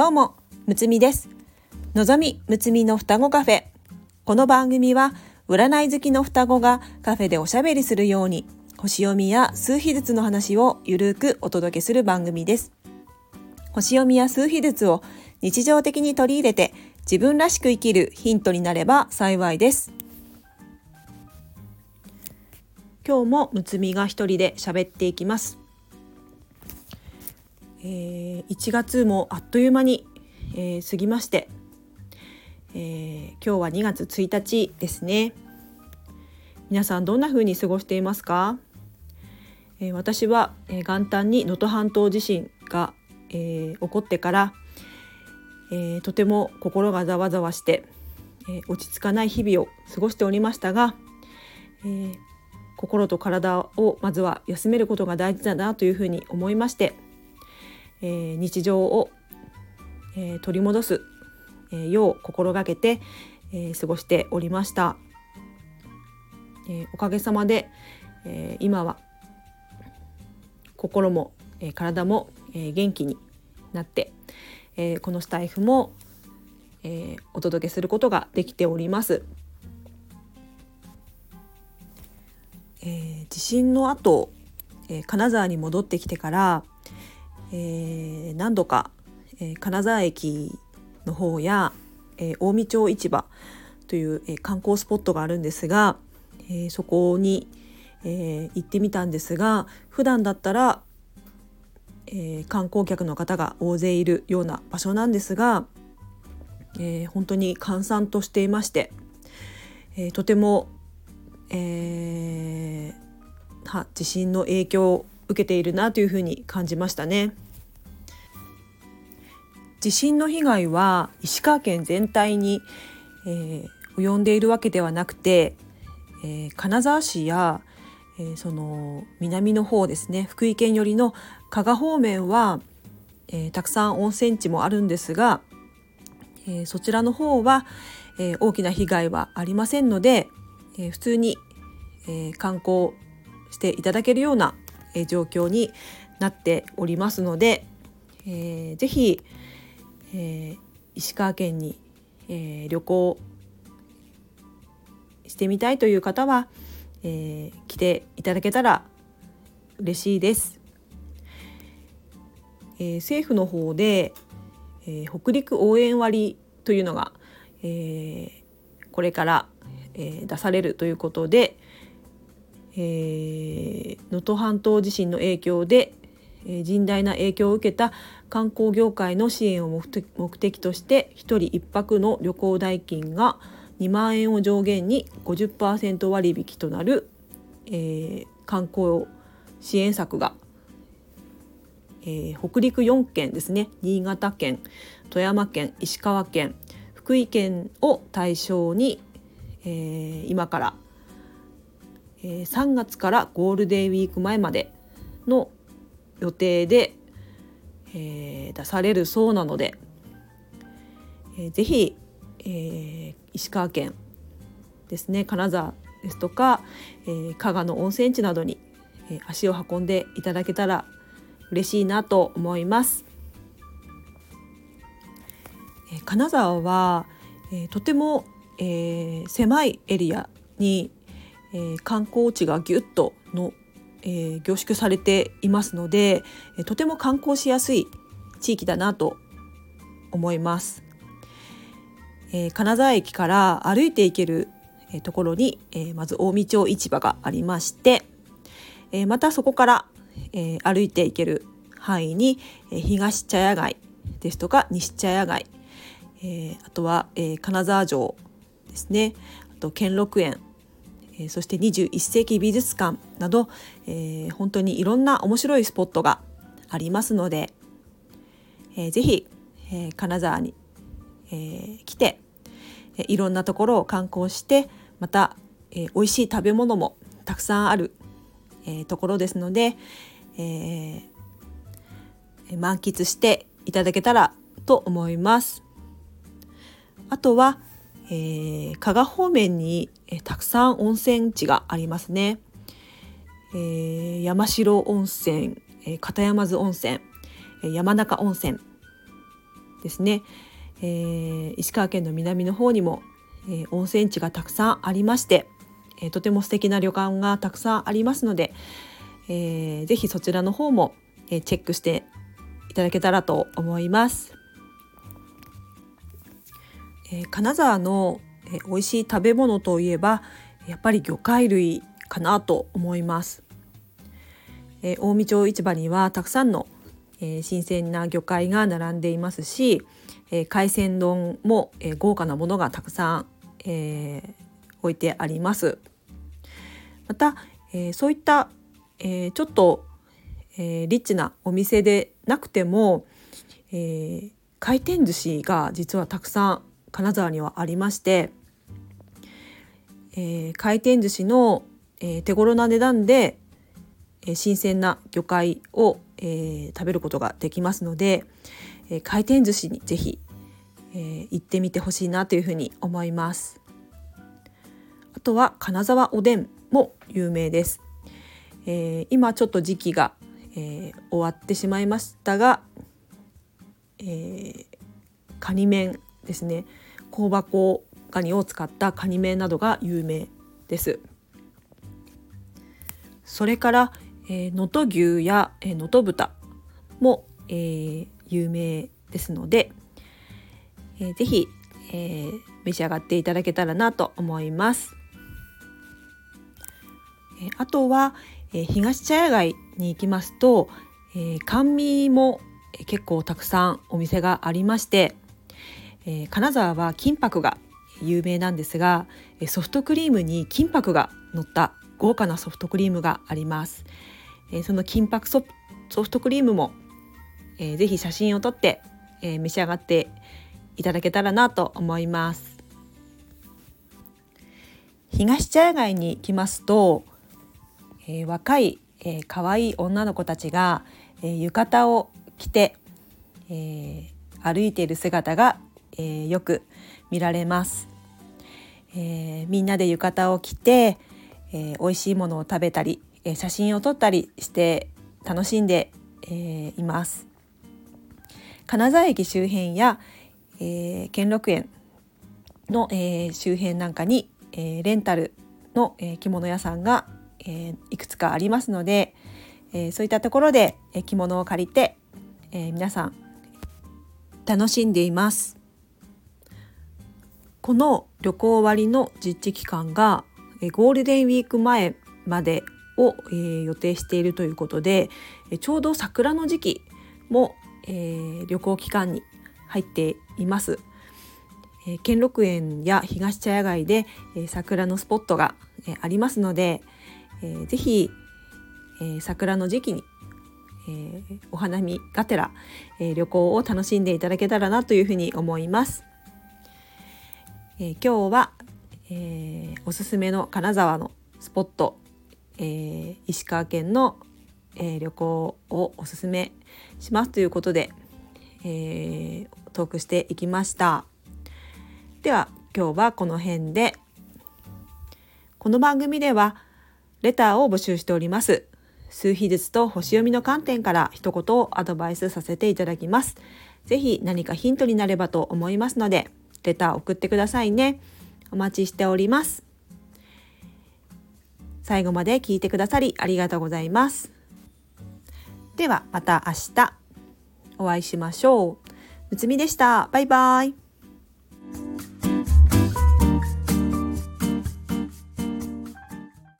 どうもむつみです。のぞみむつみの双子カフェ。この番組は占い好きの双子がカフェでおしゃべりするように星読みや数秘術の話をゆるくお届けする番組です。星読みや数秘術を日常的に取り入れて自分らしく生きるヒントになれば幸いです。今日もむつみが一人で喋っていきます。えー、1月もあっという間に、えー、過ぎまして、えー、今日は2月1日ですね。皆さんどんな風に過ごしていますか、えー、私は、え、元旦に能登半島地震が、え、起こってから、え、とても心がざわざわして、え、落ち着かない日々を過ごしておりましたが、え、心と体をまずは休めることが大事だなというふうに思いましてえー、日常を、えー、取り戻す、えー、よう心がけて、え過ごしておりました、えおかげさまで、え今は心も、え体も、え元気になって、えこのスタイフも、えお届けすることができております。えー、地震の後、えー、金沢に戻ってきてからえー、何度か、えー、金沢駅の方や、えー、近江町市場という、え、観光スポットがあるんですが、え、そこに、え、行ってみたんですが普段だったら、え、観光客の方が大勢いるような場所なんですが、え、本当に閑散としていまして、え、とても、えー、は地震の影響受けているなというふうに感じましたね。地震の被害は石川県全体に、えー、及んでいるわけではなくて、えー、金沢市や、えー、その南の方ですね福井県寄りの加賀方面は、えー、たくさん温泉地もあるんですが、え、そちらの方は、え、大きな被害はありませんので、え、普通に、え、観光していただけるようなえ状況になっておりますので、えー、ぜひ、えー、石川県に、えー、旅行してみたいという方は、えー、来ていただけたら嬉しいです。えー、政府の方で、えー、北陸応援割というのが、えー、これから、えー、出されるということで、え能登半島地震の影響で、えー、甚大な影響を受けた観光業界の支援を目的として1人1泊の旅行代金が2万円を上限に50%割引となる、えー、観光支援策が、えー、北陸4県ですね。新潟県富山県石川県福井県を対象に、えー、今からえー、3月からゴールデンウィーク前までの予定で、え、出されるそうなので、え、ぜひ、え、石川県ですね金沢ですとか、え、加賀の温泉地などに、え、足を運んでいただけたら嬉しいなと思います。え、金沢は、え、とても、え、狭いエリアにえー、観光地がぎゅっとの、えー、凝縮されていますので、とても観光しやすい地域だなと思います。えー、金沢駅から歩いて行ける、ところに、えー、まず近江町市場がありまして、えー、またそこから、えー、歩いて行ける範囲に、えー、東茶屋街ですとか西茶屋街、えー、あとは、えー、金沢城ですねあと兼六園えそして21世紀美術館など、えー、本当にいろんな面白いスポットがありますので、えー、ぜひ、えー、金沢に、えー、来て、えいろんなところを観光してまた、えー、美味しい食べ物もたくさんある、え、ところですので、え、満喫していただけたらと思います。あとは、えー、加賀方面に、えー、たくさん温泉地がありますね。えー、山城温泉、えー、片山津温泉、えー、山中温泉ですね、えー、石川県の南の方にも、えー、温泉地がたくさんありまして、えー、とても素敵な旅館がたくさんありますので、えー、ぜひそちらの方も、えー、チェックしていただけたらと思います。えー、金沢の、えー、美味しい食べ物といえばやっぱり魚介類かなと思います。えー、近江町市場にはたくさんの、えー、新鮮な魚介が並んでいますし、えー、海鮮丼も、えー、豪華なものがたくさん、えー、置いてあります。また、えー、そういった、えー、ちょっと、えー、リッチなお店でなくても、えー、回転寿司が実はたくさん金沢にはありまして、えー、回転寿司の、えー、手頃な値段で、えー、新鮮な魚介を、えー、食べることができますので、えー、回転寿司にぜひ、えー、行ってみてほしいなというふうに思います。あとは金沢おでんも有名です。えー、今ちょっと時期が、えー、終わってしまいましたが、えー、カニ麺ですね香箱ガニを使ったカニ麺などが有名です。それから能登、えー、牛や能登、えー、豚も、えー、有名ですので、えー、ぜひ、えー、召し上がっていただけたらなと思います。えー、あとは、えー、東茶屋街に行きますと、えー、甘味も結構たくさんお店がありまして、えー、金沢は金箔が有名なんですがソフトクリームに金箔が乗った豪華なソフトクリームがあります、えー、その金箔ソフトクリームも、えー、ぜひ写真を撮って、えー、召し上がっていただけたらなと思います。東茶屋街に来ますと、えー、若い、えー、可愛い女の子たちが、えー、浴衣を着て、えー、歩いている姿が、えー、よく見られます、えー、みんなで浴衣を着て、えー、美味しいものを食べたり、え、写真を撮ったりして楽しんで、え、います金沢駅周辺や、え、兼六園の、え、周辺なんかに、え、レンタルの、え、着物屋さんが、え、いくつかありますので、え、そういったところで、え、着物を借りて、え、皆さん楽しんでいます。この旅行割の実地期間がゴールデンウィーク前までを、予定しているということでちょうど桜の時期も、旅行期間に入っています。え、兼六園や東茶屋街で、桜のスポットが、ありますので、えー、ぜひ、桜の時期に、お花見がてら、旅行を楽しんでいただけたらなというふうに思います。えー、今日は、えー、おすすめの金沢のスポット、えー、石川県の、え、旅行をおすすめしますということで、え、トークしていきました。では今日はこの辺で。この番組ではレターを募集しております。数秘術と星読みの観点から一言をアドバイスさせていただきます。ぜひ何かヒントになればと思いますのでレター送ってくださいね。お待ちしております。最後まで聞いてくださりありがとうございます。ではまた明日お会いしましょう。むつみでした。バイバイ。